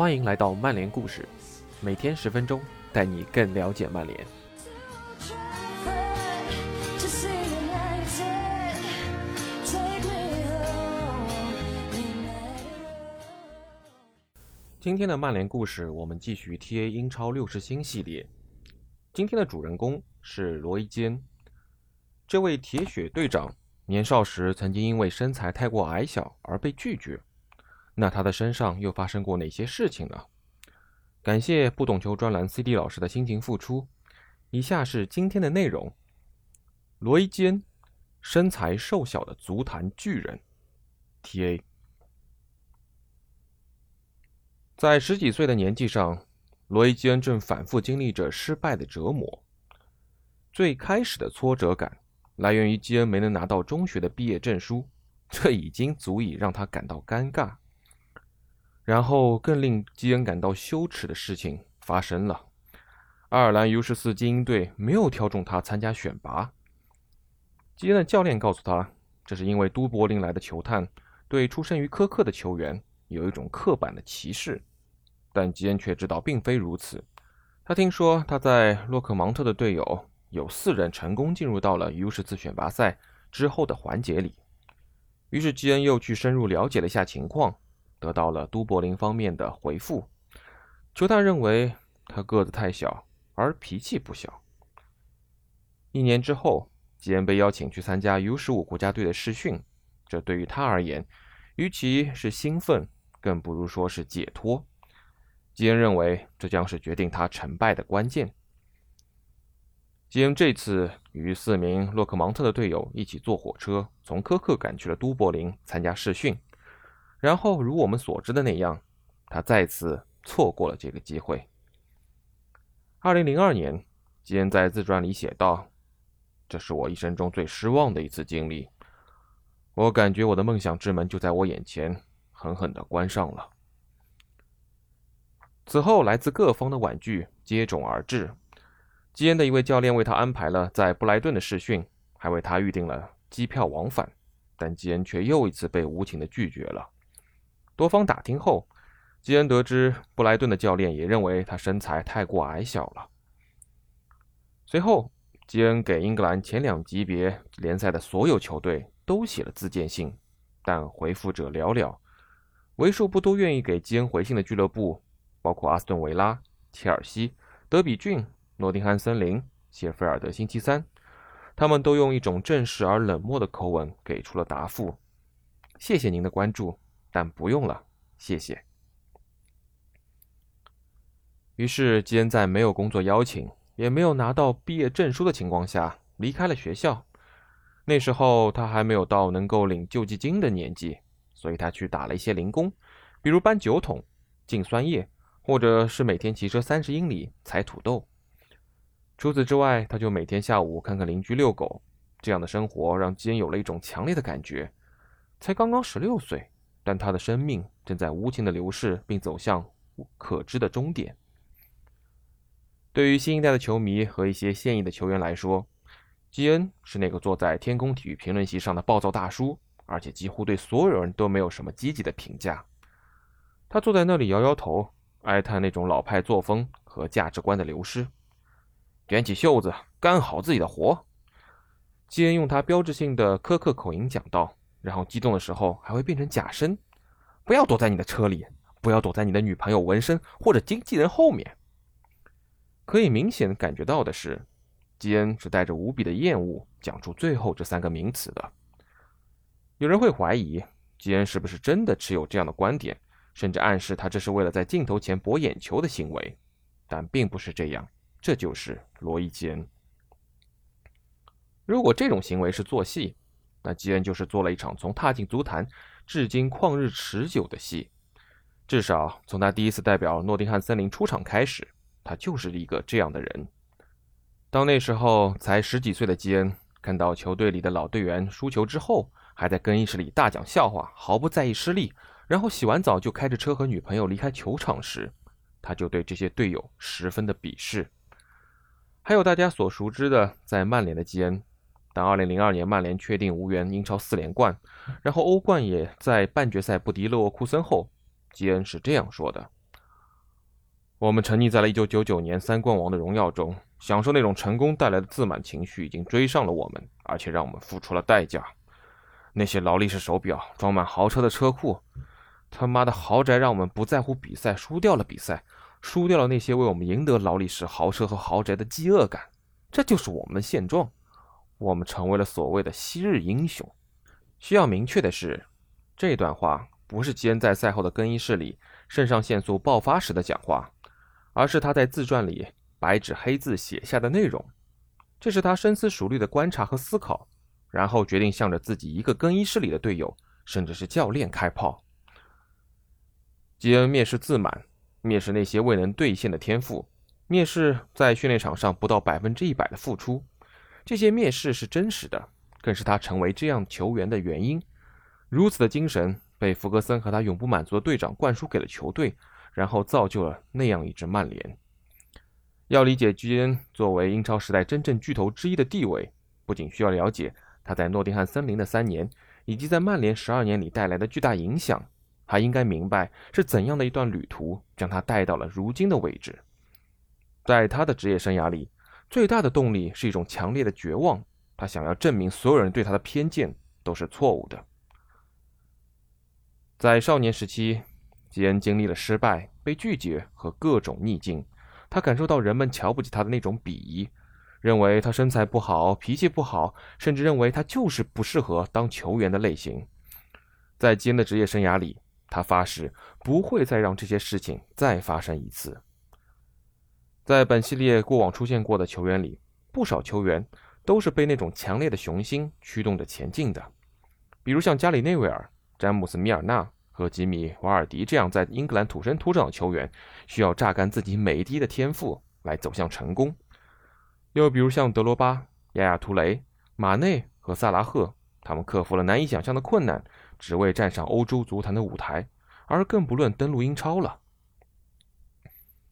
欢迎来到曼联故事，每天十分钟，带你更了解曼联。今天的曼联故事，我们继续 TA 英超六十星系列。今天的主人公是罗伊坚，这位铁血队长年少时曾经因为身材太过矮小而被拒绝。那他的身上又发生过哪些事情呢？感谢不懂球专栏 CD 老师的辛勤付出。以下是今天的内容：罗伊坚，身材瘦小的足坛巨人，TA。在十几岁的年纪上，罗伊基恩正反复经历着失败的折磨。最开始的挫折感来源于基恩没能拿到中学的毕业证书，这已经足以让他感到尴尬。然后，更令基恩感到羞耻的事情发生了：爱尔兰 U 十四精英队没有挑中他参加选拔。基恩的教练告诉他，这是因为都柏林来的球探对出身于科克的球员有一种刻板的歧视。但基恩却知道并非如此。他听说他在洛克芒特的队友有四人成功进入到了 U 十四选拔赛之后的环节里，于是基恩又去深入了解了一下情况，得到了都柏林方面的回复。球探认为他个子太小，而脾气不小。一年之后，吉恩被邀请去参加 U 十五国家队的试训，这对于他而言，与其是兴奋，更不如说是解脱。基恩认为这将是决定他成败的关键。基恩这次与四名洛克芒特的队友一起坐火车从科克赶去了都柏林参加试训，然后如我们所知的那样，他再次错过了这个机会。二零零二年，基恩在自传里写道：“这是我一生中最失望的一次经历，我感觉我的梦想之门就在我眼前狠狠地关上了。”此后，来自各方的婉拒接踵而至。基恩的一位教练为他安排了在布莱顿的试训，还为他预定了机票往返，但基恩却又一次被无情的拒绝了。多方打听后，基恩得知布莱顿的教练也认为他身材太过矮小了。随后，基恩给英格兰前两级别联赛的所有球队都写了自荐信，但回复者寥寥，为数不多愿意给基恩回信的俱乐部。包括阿斯顿维拉、切尔西、德比郡、诺丁汉森林、谢菲尔德星期三，他们都用一种正式而冷漠的口吻给出了答复：“谢谢您的关注，但不用了，谢谢。”于是基恩在没有工作邀请，也没有拿到毕业证书的情况下离开了学校。那时候他还没有到能够领救济金的年纪，所以他去打了一些零工，比如搬酒桶、进酸液。或者是每天骑车三十英里采土豆。除此之外，他就每天下午看看邻居遛狗。这样的生活让基恩有了一种强烈的感觉：才刚刚十六岁，但他的生命正在无情的流逝，并走向可知的终点。对于新一代的球迷和一些现役的球员来说，基恩是那个坐在天空体育评论席上的暴躁大叔，而且几乎对所有人都没有什么积极的评价。他坐在那里摇摇头。哀叹那种老派作风和价值观的流失，卷起袖子干好自己的活。基恩用他标志性的苛刻口音讲道，然后激动的时候还会变成假声。不要躲在你的车里，不要躲在你的女朋友纹身或者经纪人后面。可以明显感觉到的是，基恩是带着无比的厌恶讲出最后这三个名词的。有人会怀疑，基恩是不是真的持有这样的观点？甚至暗示他这是为了在镜头前博眼球的行为，但并不是这样。这就是罗伊·基恩。如果这种行为是做戏，那基恩就是做了一场从踏进足坛至今旷日持久的戏。至少从他第一次代表诺丁汉森林出场开始，他就是一个这样的人。当那时候才十几岁的基恩看到球队里的老队员输球之后，还在更衣室里大讲笑话，毫不在意失利。然后洗完澡就开着车和女朋友离开球场时，他就对这些队友十分的鄙视。还有大家所熟知的在曼联的基恩，当2002年曼联确定无缘英超四连冠，然后欧冠也在半决赛不敌勒沃库森后，基恩是这样说的：“我们沉溺在了1999年三冠王的荣耀中，享受那种成功带来的自满情绪，已经追上了我们，而且让我们付出了代价。那些劳力士手表，装满豪车的车库，他妈的豪宅，让我们不在乎比赛，输掉了比赛，输掉了那些为我们赢得劳力士豪车和豪宅的饥饿感。这就是我们的现状。我们成为了所谓的昔日英雄。需要明确的是，这段话不是基恩在赛后的更衣室里肾上腺素爆发时的讲话。而是他在自传里白纸黑字写下的内容，这是他深思熟虑的观察和思考，然后决定向着自己一个更衣室里的队友，甚至是教练开炮。基恩蔑视自满，蔑视那些未能兑现的天赋，蔑视在训练场上不到百分之一百的付出。这些蔑视是真实的，更是他成为这样球员的原因。如此的精神被弗格森和他永不满足的队长灌输给了球队。然后造就了那样一支曼联。要理解基恩作为英超时代真正巨头之一的地位，不仅需要了解他在诺丁汉森林的三年，以及在曼联十二年里带来的巨大影响，还应该明白是怎样的一段旅途将他带到了如今的位置。在他的职业生涯里，最大的动力是一种强烈的绝望，他想要证明所有人对他的偏见都是错误的。在少年时期。基恩经历了失败、被拒绝和各种逆境，他感受到人们瞧不起他的那种鄙夷，认为他身材不好、脾气不好，甚至认为他就是不适合当球员的类型。在基恩的职业生涯里，他发誓不会再让这些事情再发生一次。在本系列过往出现过的球员里，不少球员都是被那种强烈的雄心驱动着前进的，比如像加里内维尔、詹姆斯·米尔纳。和吉米·瓦尔迪这样在英格兰土生土长的球员，需要榨干自己每一滴的天赋来走向成功。又比如像德罗巴、亚亚图雷、马内和萨拉赫，他们克服了难以想象的困难，只为站上欧洲足坛的舞台，而更不论登陆英超了。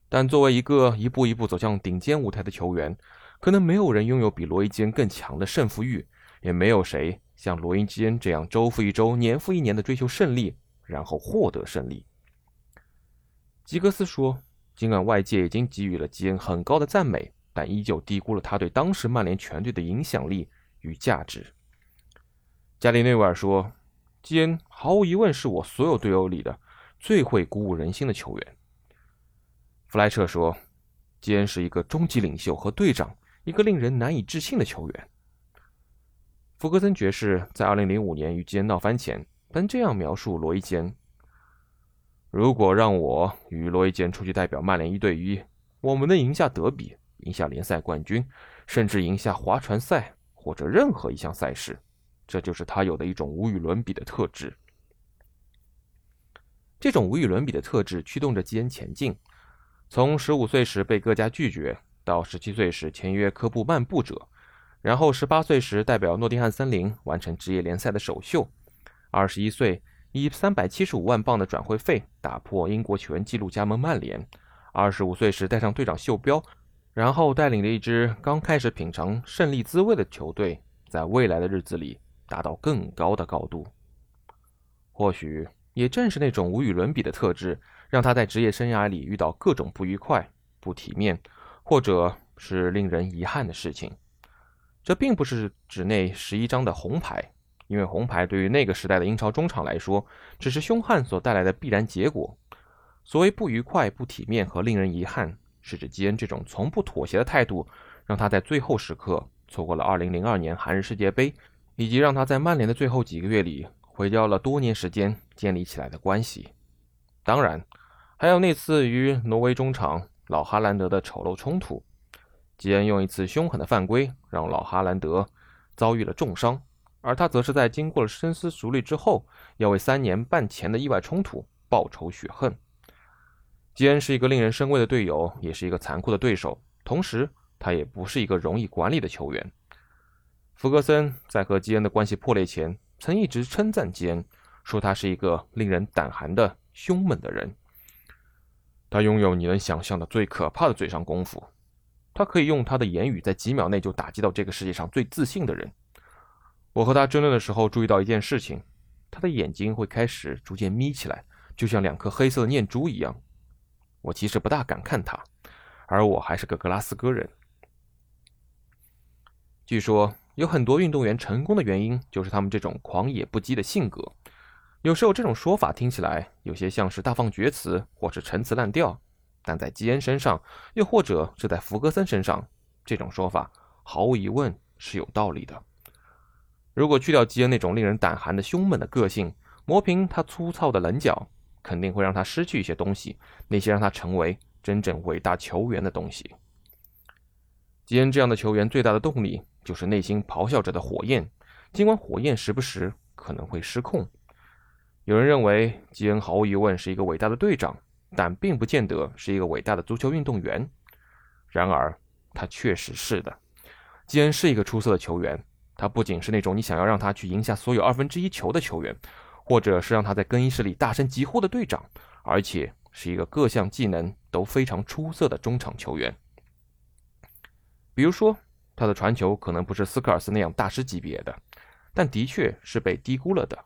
但作为一个一步一步走向顶尖舞台的球员，可能没有人拥有比罗伊·基恩更强的胜负欲，也没有谁像罗伊·基恩这样周复一周、年复一年的追求胜利。然后获得胜利。吉格斯说：“尽管外界已经给予了基恩很高的赞美，但依旧低估了他对当时曼联全队的影响力与价值。”加里内维尔说：“基恩毫无疑问是我所有队友里的最会鼓舞人心的球员。”弗莱彻说：“基恩是一个终极领袖和队长，一个令人难以置信的球员。”福格森爵士在2005年与基恩闹翻前。曾这样描述罗伊·坚：如果让我与罗伊·坚出去代表曼联一对一，我们能赢下德比，赢下联赛冠军，甚至赢下划船赛或者任何一项赛事。这就是他有的一种无与伦比的特质。这种无与伦比的特质驱动着基恩前进。从十五岁时被各家拒绝，到十七岁时签约科布漫步者，然后十八岁时代表诺丁汉森林完成职业联赛的首秀。二十一岁，以三百七十五万镑的转会费打破英国球员纪录加盟曼联。二十五岁时戴上队长袖标，然后带领着一支刚开始品尝胜利滋味的球队，在未来的日子里达到更高的高度。或许也正是那种无与伦比的特质，让他在职业生涯里遇到各种不愉快、不体面，或者是令人遗憾的事情。这并不是指那十一张的红牌。因为红牌对于那个时代的英超中场来说，只是凶悍所带来的必然结果。所谓不愉快、不体面和令人遗憾，是指基恩这种从不妥协的态度，让他在最后时刻错过了2002年韩日世界杯，以及让他在曼联的最后几个月里毁掉了多年时间建立起来的关系。当然，还有那次与挪威中场老哈兰德的丑陋冲突，基恩用一次凶狠的犯规让老哈兰德遭遇了重伤。而他则是在经过了深思熟虑之后，要为三年半前的意外冲突报仇雪恨。基恩是一个令人生畏的队友，也是一个残酷的对手，同时他也不是一个容易管理的球员。福格森在和基恩的关系破裂前，曾一直称赞基恩，说他是一个令人胆寒的凶猛的人。他拥有你能想象的最可怕的嘴上功夫，他可以用他的言语在几秒内就打击到这个世界上最自信的人。我和他争论的时候，注意到一件事情：他的眼睛会开始逐渐眯起来，就像两颗黑色的念珠一样。我其实不大敢看他，而我还是个格拉斯哥人。据说有很多运动员成功的原因就是他们这种狂野不羁的性格。有时候这种说法听起来有些像是大放厥词或是陈词滥调，但在基恩身上，又或者是在弗格森身上，这种说法毫无疑问是有道理的。如果去掉基恩那种令人胆寒的凶猛的个性，磨平他粗糙的棱角，肯定会让他失去一些东西，那些让他成为真正伟大球员的东西。基恩这样的球员最大的动力就是内心咆哮着的火焰，尽管火焰时不时可能会失控。有人认为基恩毫无疑问是一个伟大的队长，但并不见得是一个伟大的足球运动员。然而，他确实是的。基恩是一个出色的球员。他不仅是那种你想要让他去赢下所有二分之一球的球员，或者是让他在更衣室里大声疾呼的队长，而且是一个各项技能都非常出色的中场球员。比如说，他的传球可能不是斯科尔斯那样大师级别的，但的确是被低估了的。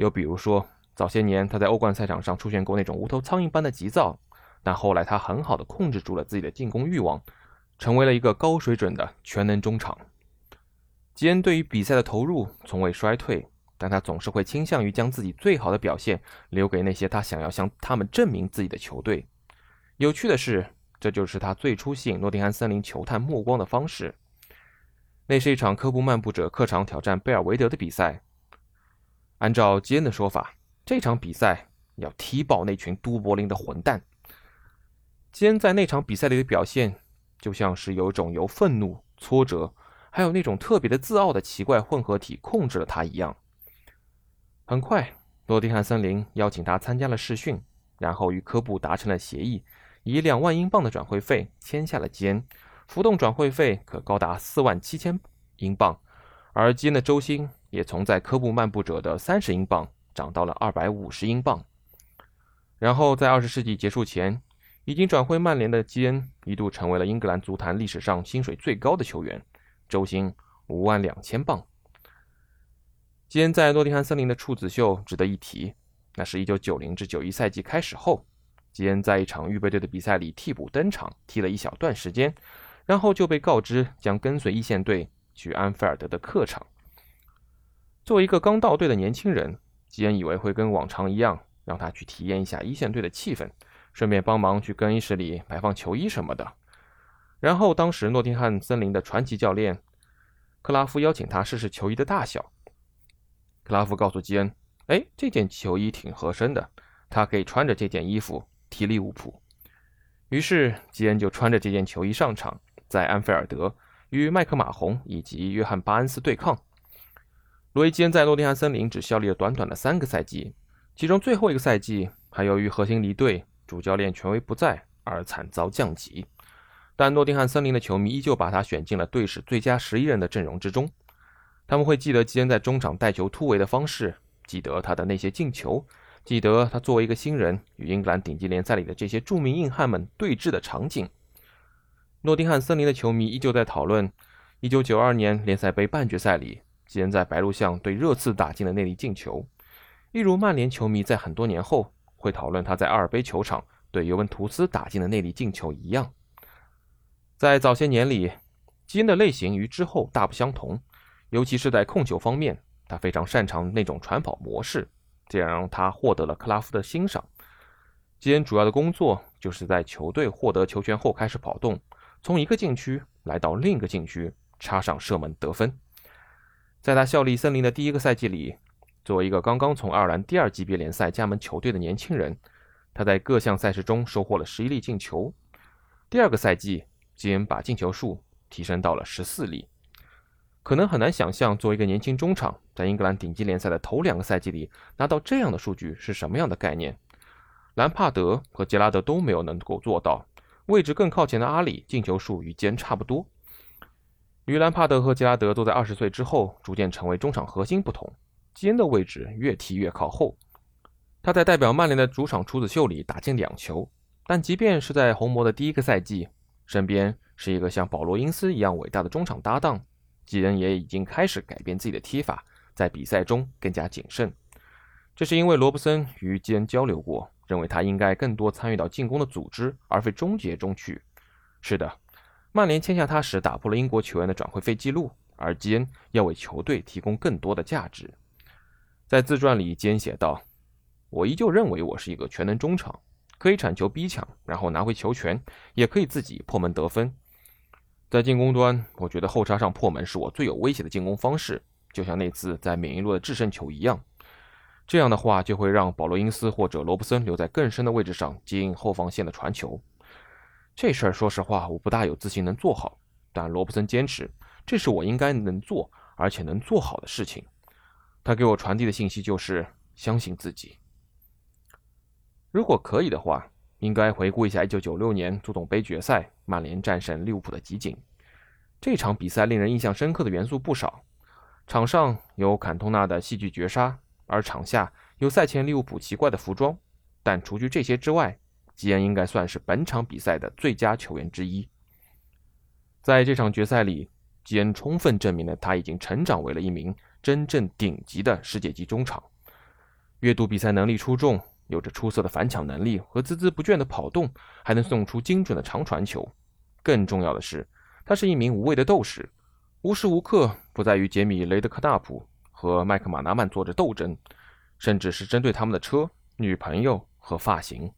又比如说，早些年他在欧冠赛场上出现过那种无头苍蝇般的急躁，但后来他很好的控制住了自己的进攻欲望，成为了一个高水准的全能中场。吉恩对于比赛的投入从未衰退，但他总是会倾向于将自己最好的表现留给那些他想要向他们证明自己的球队。有趣的是，这就是他最初吸引诺丁汉森林球探目光的方式。那是一场科布漫步者客场挑战贝尔维德的比赛。按照吉恩的说法，这场比赛要踢爆那群都柏林的混蛋。吉恩在那场比赛里的表现，就像是有种由愤怒、挫折。还有那种特别的自傲的奇怪混合体控制了他一样。很快，诺丁汉森林邀请他参加了试训，然后与科布达成了协议，以两万英镑的转会费签下了基恩，浮动转会费可高达四万七千英镑，而基恩的周薪也从在科布漫步者的三十英镑涨到了二百五十英镑。然后，在二十世纪结束前，已经转会曼联的基恩一度成为了英格兰足坛历史上薪水最高的球员。周薪五万两千镑。基恩在诺丁汉森林的处子秀值得一提，那是一九九零至九一赛季开始后，基恩在一场预备队的比赛里替补登场，踢了一小段时间，然后就被告知将跟随一线队去安菲尔德的客场。作为一个刚到队的年轻人，基恩以为会跟往常一样，让他去体验一下一线队的气氛，顺便帮忙去更衣室里摆放球衣什么的。然后，当时诺丁汉森林的传奇教练克拉夫邀请他试试球衣的大小。克拉夫告诉基恩：“哎，这件球衣挺合身的，他可以穿着这件衣服踢利物浦。”于是，基恩就穿着这件球衣上场，在安菲尔德与麦克马洪以及约翰巴恩斯对抗。罗伊·基恩在诺丁汉森林只效力了短短的三个赛季，其中最后一个赛季还由于核心离队、主教练权威不在而惨遭降级。但诺丁汉森林的球迷依旧把他选进了队史最佳十一人的阵容之中。他们会记得基恩在中场带球突围的方式，记得他的那些进球，记得他作为一个新人与英格兰顶级联赛里的这些著名硬汉们对峙的场景。诺丁汉森林的球迷依旧在讨论1992年联赛杯半决赛里基恩在白鹿巷对热刺打进的那粒进球，一如曼联球迷在很多年后会讨论他在阿尔卑球场对尤文图斯打进的那粒进球一样。在早些年里，基恩的类型与之后大不相同，尤其是在控球方面，他非常擅长那种传跑模式，这样让他获得了克拉夫的欣赏。基恩主要的工作就是在球队获得球权后开始跑动，从一个禁区来到另一个禁区，插上射门得分。在他效力森林的第一个赛季里，作为一个刚刚从爱尔兰第二级别联赛加盟球队的年轻人，他在各项赛事中收获了十一粒进球。第二个赛季。吉恩把进球数提升到了十四粒，可能很难想象，作为一个年轻中场，在英格兰顶级联赛的头两个赛季里拿到这样的数据是什么样的概念？兰帕德和杰拉德都没有能够做到，位置更靠前的阿里进球数与吉恩差不多。与兰帕德和杰拉德都在二十岁之后逐渐成为中场核心不同，基恩的位置越踢越靠后。他在代表曼联的主场处子秀里打进两球，但即便是在红魔的第一个赛季。身边是一个像保罗·因斯一样伟大的中场搭档，基恩也已经开始改变自己的踢法，在比赛中更加谨慎。这是因为罗伯森与基恩交流过，认为他应该更多参与到进攻的组织，而非终结中去。是的，曼联签下他时打破了英国球员的转会费记录，而基恩要为球队提供更多的价值。在自传里，基恩写道：“我依旧认为我是一个全能中场，可以铲球逼抢，然后拿回球权，也可以自己破门得分。在进攻端，我觉得后插上破门是我最有威胁的进攻方式，就像那次在缅因路的制胜球一样。这样的话，就会让保罗·因斯或者罗布森留在更深的位置上接应后防线的传球。”这事儿，说实话，我不大有自信能做好。但罗伯森坚持，这是我应该能做，而且能做好的事情。他给我传递的信息就是相信自己。如果可以的话，应该回顾一下1996年足总杯决赛，曼联战胜利物浦的集锦。这场比赛令人印象深刻的元素不少，场上有坎通纳的戏剧绝杀，而场下有赛前利物浦奇怪的服装。但除去这些之外，吉恩应该算是本场比赛的最佳球员之一。在这场决赛里，吉恩充分证明了他已经成长为了一名真正顶级的世界级中场。阅读比赛能力出众，有着出色的反抢能力和孜孜不倦的跑动，还能送出精准的长传球。更重要的是，他是一名无畏的斗士，无时无刻不在与杰米·雷德克纳普和麦克马纳曼做着斗争，甚至是针对他们的车、女朋友和发型。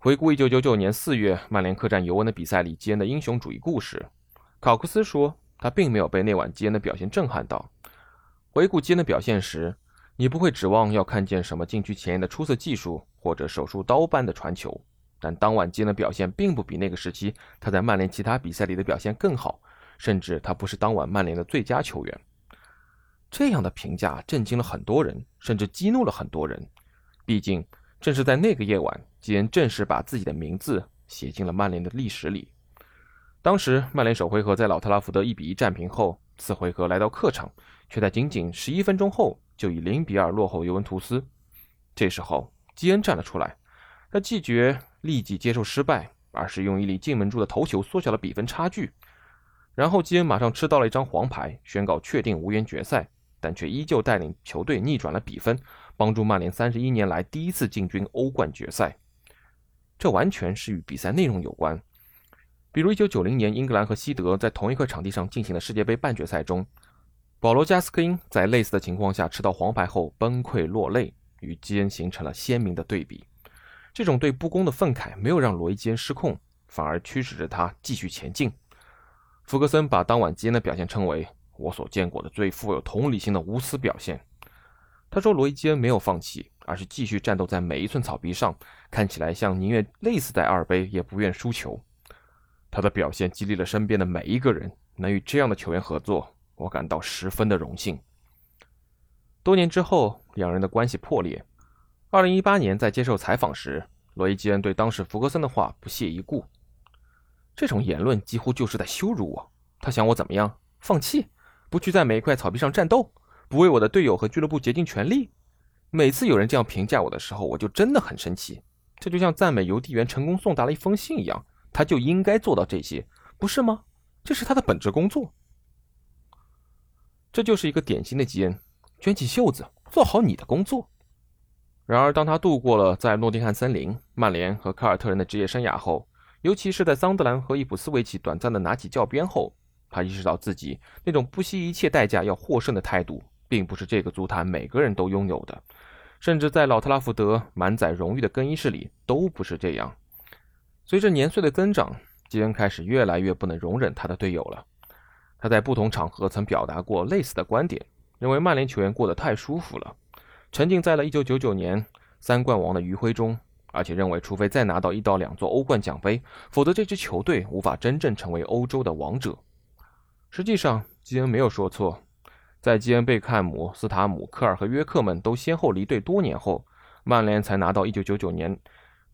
回顾1999年4月曼联客战尤文的比赛里基恩的英雄主义故事，考克斯说他并没有被那晚基恩的表现震撼到。回顾基恩的表现时，你不会指望要看见什么禁区前沿的出色技术或者手术刀般的传球，但当晚基恩的表现并不比那个时期他在曼联其他比赛里的表现更好，甚至他不是当晚曼联的最佳球员。这样的评价震惊了很多人，甚至激怒了很多人。毕竟。正是在那个夜晚，基恩正式把自己的名字写进了曼联的历史里。当时，曼联首回合在老特拉福德一比一战平后，次回合来到客场，却在仅仅十一分钟后就以零比二落后尤文图斯。这时候，基恩站了出来，他拒绝立即接受失败，而是用一粒进门柱的头球缩小了比分差距。然后，基恩马上吃到了一张黄牌，宣告确定无缘决赛，但却依旧带领球队逆转了比分。帮助曼联三十一年来第一次进军欧冠决赛，这完全是与比赛内容有关。比如，一九九零年英格兰和西德在同一块场地上进行的世界杯半决赛中，保罗·加斯科因在类似的情况下吃到黄牌后崩溃落泪，与基恩形成了鲜明的对比。这种对不公的愤慨没有让罗伊·基恩失控，反而驱使着他继续前进。福格森把当晚基恩的表现称为“我所见过的最富有同理心的无私表现”。他说：“罗伊·基恩没有放弃，而是继续战斗在每一寸草皮上，看起来像宁愿累死在二杯也不愿输球。他的表现激励了身边的每一个人，能与这样的球员合作，我感到十分的荣幸。”多年之后，两人的关系破裂。二零一八年在接受采访时，罗伊·基恩对当时福格森的话不屑一顾：“这种言论几乎就是在羞辱我。他想我怎么样？放弃？不去在每一块草皮上战斗？”不为我的队友和俱乐部竭尽全力。每次有人这样评价我的时候，我就真的很生气。这就像赞美邮递员成功送达了一封信一样，他就应该做到这些，不是吗？这是他的本职工作。这就是一个典型的基恩，卷起袖子做好你的工作。然而，当他度过了在诺丁汉森林、曼联和凯尔特人的职业生涯后，尤其是在桑德兰和伊普斯维奇短暂的拿起教鞭后，他意识到自己那种不惜一切代价要获胜的态度。并不是这个足坛每个人都拥有的，甚至在老特拉福德满载荣誉的更衣室里都不是这样。随着年岁的增长，基恩开始越来越不能容忍他的队友了。他在不同场合曾表达过类似的观点，认为曼联球员过得太舒服了，沉浸在了1999年三冠王的余晖中，而且认为除非再拿到一到两座欧冠奖杯，否则这支球队无法真正成为欧洲的王者。实际上，基恩没有说错。在基恩·贝克汉姆、斯塔姆、科尔和约克们都先后离队多年后，曼联才拿到1999年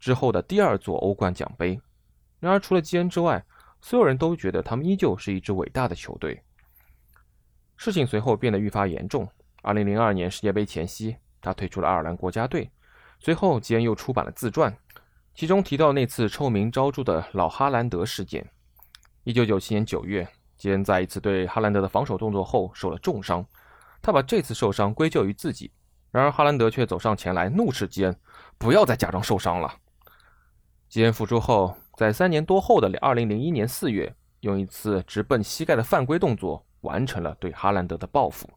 之后的第二座欧冠奖杯。然而，除了基恩之外，所有人都觉得他们依旧是一支伟大的球队。事情随后变得愈发严重。2002年世界杯前夕，他退出了爱尔兰国家队。随后，基恩又出版了自传，其中提到那次臭名昭著的老哈兰德事件。1997年9月。基恩在一次对哈兰德的防守动作后受了重伤，他把这次受伤归咎于自己，然而哈兰德却走上前来，怒斥基恩：“不要再假装受伤了。”基恩复出后，在三年多后的二零零一年四月，用一次直奔膝盖的犯规动作，完成了对哈兰德的报复。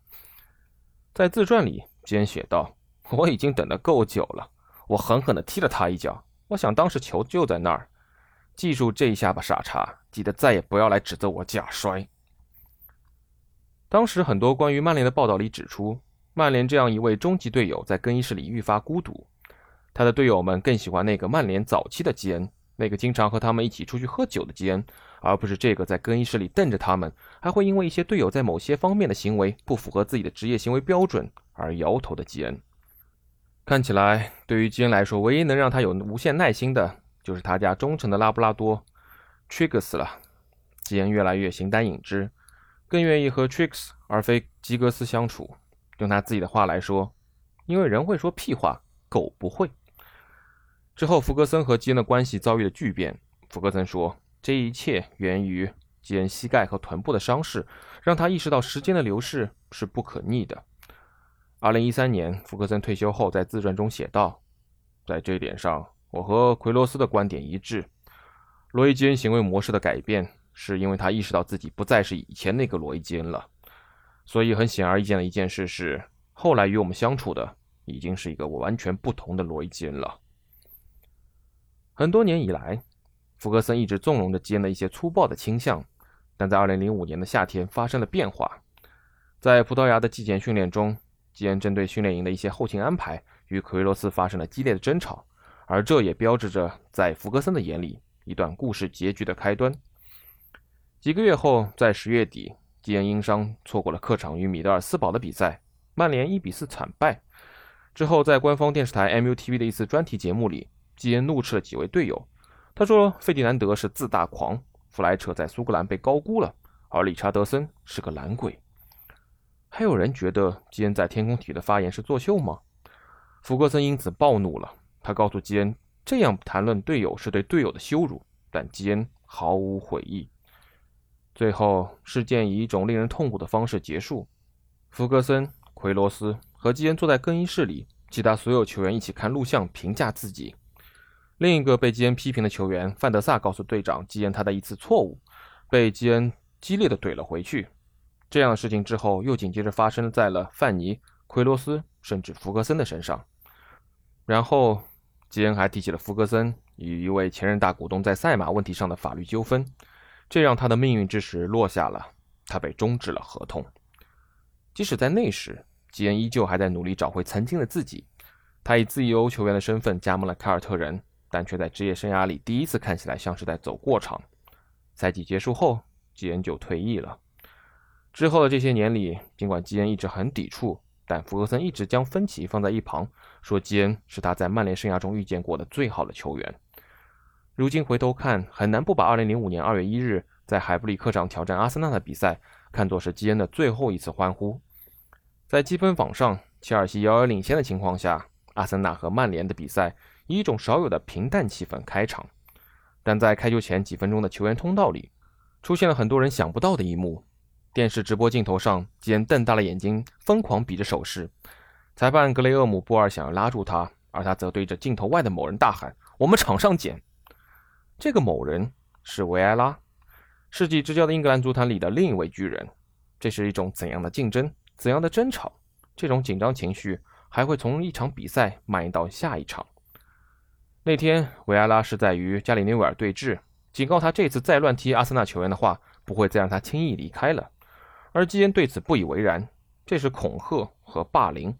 在自传里，基恩写道：“我已经等得够久了，我狠狠地踢了他一脚。我想当时球就在那儿，记住这一下吧，傻叉！记得再也不要来指责我假摔。”当时很多关于曼联的报道里指出，曼联这样一位终极队友在更衣室里愈发孤独，他的队友们更喜欢那个曼联早期的基恩，那个经常和他们一起出去喝酒的基恩。而不是这个在更衣室里瞪着他们，还会因为一些队友在某些方面的行为不符合自己的职业行为标准而摇头的基恩。看起来，对于基恩来说，唯一能让他有无限耐心的，就是他家忠诚的拉布拉多，Triggs 了。基恩越来越形单影只，更愿意和 Triggs 而非基格斯相处。用他自己的话来说，因为人会说屁话，狗不会。之后，福格森和基恩的关系遭遇了巨变。福格森说。这一切源于基恩膝盖和臀部的伤势，让他意识到时间的流逝是不可逆的。二零一三年，福格森退休后，在自传中写道：“在这一点上，我和奎罗斯的观点一致。罗伊·基恩行为模式的改变，是因为他意识到自己不再是以前那个罗伊·基恩了。所以，很显而易见的一件事是，后来与我们相处的已经是一个完全不同的罗伊·基恩了。很多年以来。”福格森一直纵容着基恩的一些粗暴的倾向，但在2005年的夏天发生了变化。在葡萄牙的季前训练中，基恩针对训练营的一些后勤安排与奎罗斯发生了激烈的争吵，而这也标志着在福格森的眼里一段故事结局的开端。几个月后，在十月底，基恩因伤错过了客场与米德尔斯堡的比赛，曼联1比4惨败。之后，在官方电视台 MUTV 的一次专题节目里，基恩怒斥了几位队友。他说：“费迪南德是自大狂，弗莱彻在苏格兰被高估了，而理查德森是个懒鬼。”还有人觉得基恩在天空体育的发言是作秀吗？福格森因此暴怒了，他告诉基恩，这样谈论队友是对队友的羞辱，但基恩毫无悔意。最后，事件以一种令人痛苦的方式结束。福格森、奎罗斯和基恩坐在更衣室里，其他所有球员一起看录像，评价自己。另一个被基恩批评的球员范德萨告诉队长基恩他的一次错误，被基恩激烈的怼了回去。这样的事情之后又紧接着发生在了范尼、奎罗斯甚至福格森的身上。然后基恩还提起了福格森与一位前任大股东在赛马问题上的法律纠纷，这让他的命运之石落下了，他被终止了合同。即使在那时，基恩依旧还在努力找回曾经的自己，他以自由球员的身份加盟了凯尔特人。但却在职业生涯里第一次看起来像是在走过场。赛季结束后，基恩就退役了。之后的这些年里，尽管基恩一直很抵触，但福格森一直将分歧放在一旁，说基恩是他在曼联生涯中遇见过的最好的球员。如今回头看，很难不把2005年2月1日在海布里客场挑战阿森纳的比赛看作是基恩的最后一次欢呼。在积分榜上，切尔西遥遥领先的情况下，阿森纳和曼联的比赛。以一种少有的平淡气氛开场，但在开球前几分钟的球员通道里，出现了很多人想不到的一幕。电视直播镜头上，基恩瞪大了眼睛，疯狂比着手势。裁判格雷厄姆·波尔想要拉住他，而他则对着镜头外的某人大喊：“我们场上见！”这个某人是维埃拉，世纪之交的英格兰足坛里的另一位巨人。这是一种怎样的竞争？怎样的争吵？这种紧张情绪还会从一场比赛蔓延到下一场。那天，维埃拉是在与加里内维尔对峙，警告他这次再乱踢阿森纳球员的话，不会再让他轻易离开了。而基恩对此不以为然，这是恐吓和霸凌。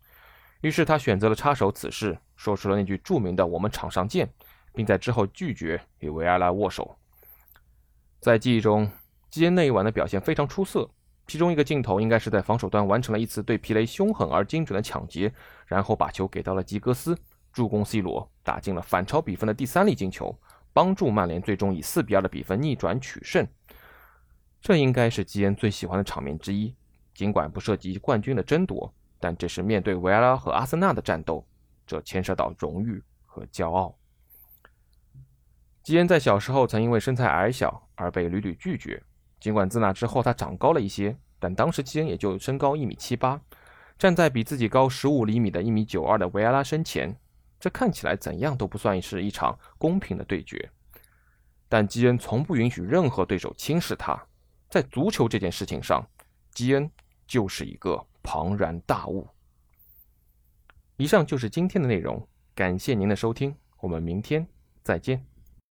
于是他选择了插手此事，说出了那句著名的“我们场上见”，并在之后拒绝与维埃拉握手。在记忆中，基恩那一晚的表现非常出色，其中一个镜头应该是在防守端完成了一次对皮雷凶狠而精准的抢劫，然后把球给到了吉格斯。助攻 C 罗打进了反超比分的第三粒进球，帮助曼联最终以四比二的比分逆转取胜。这应该是基恩最喜欢的场面之一。尽管不涉及冠军的争夺，但这是面对维埃拉和阿森纳的战斗，这牵涉到荣誉和骄傲。基恩在小时候曾因为身材矮小而被屡屡拒绝，尽管自那之后他长高了一些，但当时基恩也就身高一米七八，站在比自己高十五厘米的一米九二的维埃拉身前，这看起来怎样都不算是一场公平的对决。但基恩从不允许任何对手轻视他，在足球这件事情上，基恩就是一个庞然大物。以上就是今天的内容感谢您的收听我们明天再见。